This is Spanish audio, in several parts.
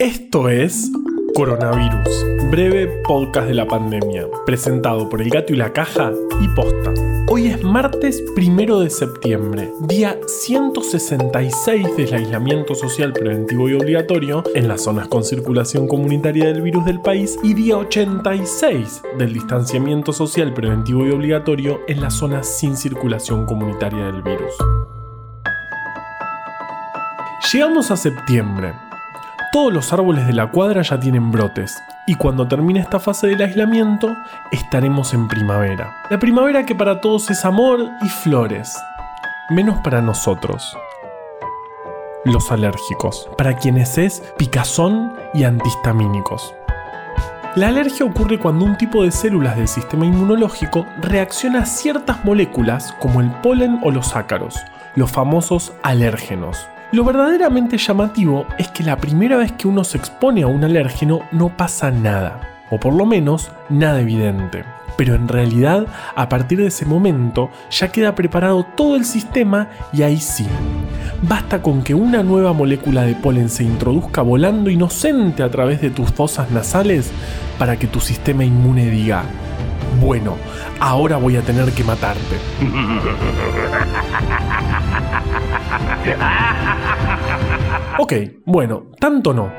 Esto es Coronavirus, breve podcast de la pandemia, presentado por El Gato y la Caja y Posta. Hoy es martes primero de septiembre, día 166 del aislamiento social preventivo y obligatorio en las zonas con circulación comunitaria del virus del país y día 86 del distanciamiento social preventivo y obligatorio en las zonas sin circulación comunitaria del virus. Llegamos a septiembre. Todos los árboles de la cuadra ya tienen brotes y cuando termine esta fase del aislamiento estaremos en primavera. La primavera que para todos es amor y flores, menos para nosotros. Los alérgicos, para quienes es picazón y antihistamínicos. La alergia ocurre cuando un tipo de células del sistema inmunológico reacciona a ciertas moléculas como el polen o los ácaros, los famosos alérgenos. Lo verdaderamente llamativo es que la primera vez que uno se expone a un alérgeno no pasa nada, o por lo menos nada evidente. Pero en realidad, a partir de ese momento, ya queda preparado todo el sistema y ahí sí. Basta con que una nueva molécula de polen se introduzca volando inocente a través de tus fosas nasales para que tu sistema inmune diga, bueno, ahora voy a tener que matarte. Ok, bueno, tanto no.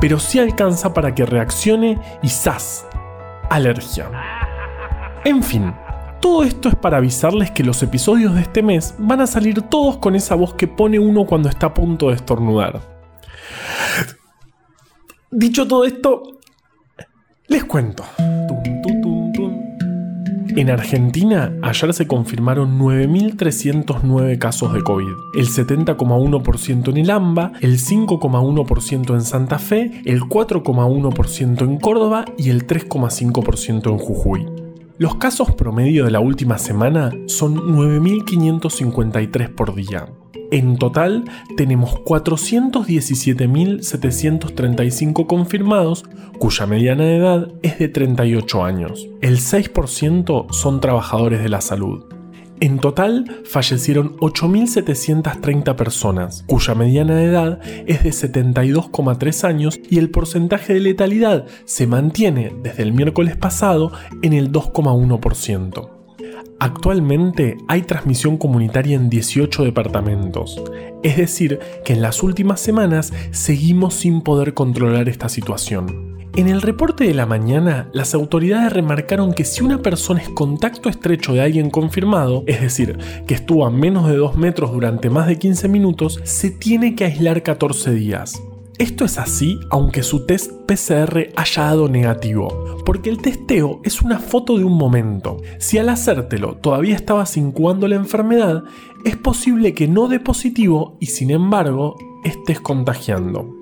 Pero sí alcanza para que reaccione y ¡zas! Alergia. En fin, todo esto es para avisarles que los episodios de este mes van a salir todos con esa voz que pone uno cuando está a punto de estornudar. Dicho todo esto, les cuento. En Argentina, ayer se confirmaron 9.309 casos de COVID, el 70,1% en el AMBA, el 5,1% en Santa Fe, el 4,1% en Córdoba y el 3,5% en Jujuy. Los casos promedio de la última semana son 9.553 por día. En total tenemos 417.735 confirmados, cuya mediana de edad es de 38 años. El 6% son trabajadores de la salud. En total fallecieron 8.730 personas, cuya mediana de edad es de 72,3 años y el porcentaje de letalidad se mantiene desde el miércoles pasado en el 2,1%. Actualmente hay transmisión comunitaria en 18 departamentos, es decir, que en las últimas semanas seguimos sin poder controlar esta situación. En el reporte de la mañana, las autoridades remarcaron que si una persona es contacto estrecho de alguien confirmado, es decir, que estuvo a menos de 2 metros durante más de 15 minutos, se tiene que aislar 14 días. Esto es así aunque su test PCR haya dado negativo, porque el testeo es una foto de un momento. Si al hacértelo todavía estabas incubando la enfermedad, es posible que no dé positivo y sin embargo estés contagiando.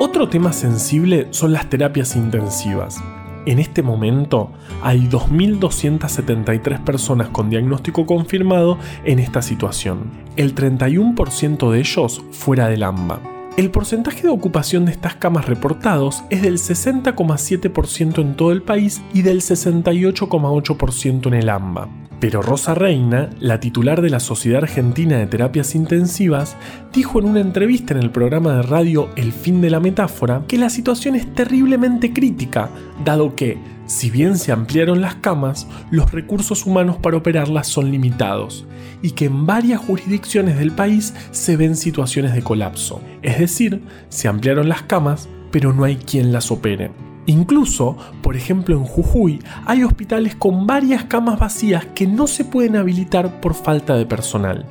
Otro tema sensible son las terapias intensivas. En este momento hay 2.273 personas con diagnóstico confirmado en esta situación, el 31% de ellos fuera del AMBA. El porcentaje de ocupación de estas camas reportados es del 60,7% en todo el país y del 68,8% en el AMBA. Pero Rosa Reina, la titular de la Sociedad Argentina de Terapias Intensivas, dijo en una entrevista en el programa de radio El fin de la metáfora que la situación es terriblemente crítica, dado que, si bien se ampliaron las camas, los recursos humanos para operarlas son limitados y que en varias jurisdicciones del país se ven situaciones de colapso. Es decir, se ampliaron las camas, pero no hay quien las opere. Incluso, por ejemplo en Jujuy, hay hospitales con varias camas vacías que no se pueden habilitar por falta de personal.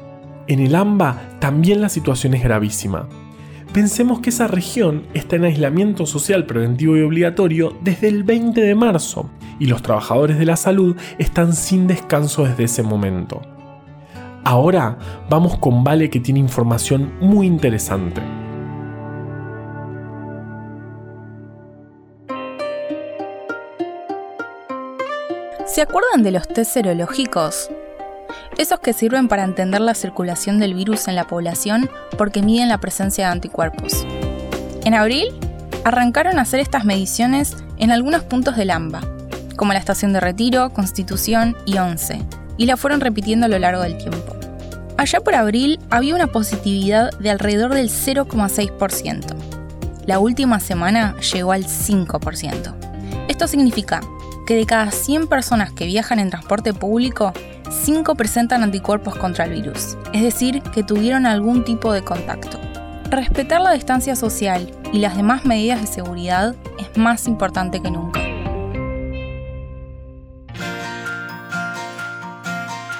En el AMBA también la situación es gravísima. Pensemos que esa región está en aislamiento social preventivo y obligatorio desde el 20 de marzo y los trabajadores de la salud están sin descanso desde ese momento. Ahora vamos con Vale que tiene información muy interesante. ¿Se acuerdan de los test serológicos? Esos que sirven para entender la circulación del virus en la población porque miden la presencia de anticuerpos. En abril, arrancaron a hacer estas mediciones en algunos puntos del AMBA, como la Estación de Retiro, Constitución y 11, y la fueron repitiendo a lo largo del tiempo. Allá por abril había una positividad de alrededor del 0,6%. La última semana llegó al 5%. Esto significa que de cada 100 personas que viajan en transporte público, 5 presentan anticuerpos contra el virus, es decir, que tuvieron algún tipo de contacto. Respetar la distancia social y las demás medidas de seguridad es más importante que nunca.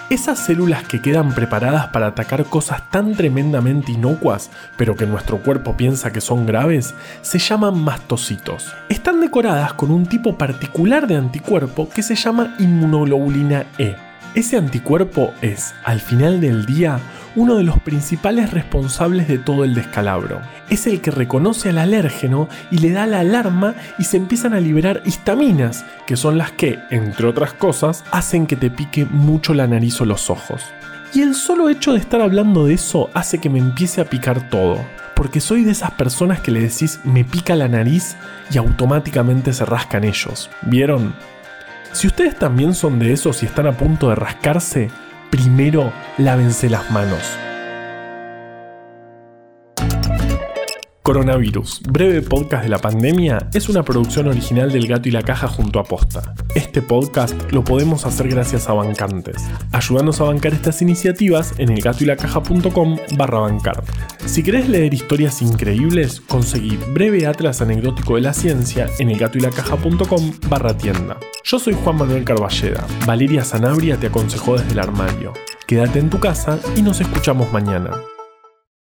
Esas células que quedan preparadas para atacar cosas tan tremendamente inocuas, pero que nuestro cuerpo piensa que son graves, se llaman mastocitos. Están decoradas con un tipo particular de anticuerpo que se llama inmunoglobulina E. Ese anticuerpo es, al final del día, uno de los principales responsables de todo el descalabro. Es el que reconoce al alérgeno y le da la alarma y se empiezan a liberar histaminas, que son las que, entre otras cosas, hacen que te pique mucho la nariz o los ojos. Y el solo hecho de estar hablando de eso hace que me empiece a picar todo. Porque soy de esas personas que le decís me pica la nariz y automáticamente se rascan ellos. ¿Vieron? Si ustedes también son de esos y están a punto de rascarse, primero lávense las manos. Coronavirus, breve podcast de la pandemia, es una producción original del Gato y la Caja junto a Posta. Este podcast lo podemos hacer gracias a bancantes. Ayúdanos a bancar estas iniciativas en elgatoylacaja.com barra bancar. Si querés leer historias increíbles, conseguí breve atlas anecdótico de la ciencia en elgatoylacaja.com barra tienda. Yo soy Juan Manuel Carballeda. Valeria Sanabria te aconsejó desde el armario. Quédate en tu casa y nos escuchamos mañana.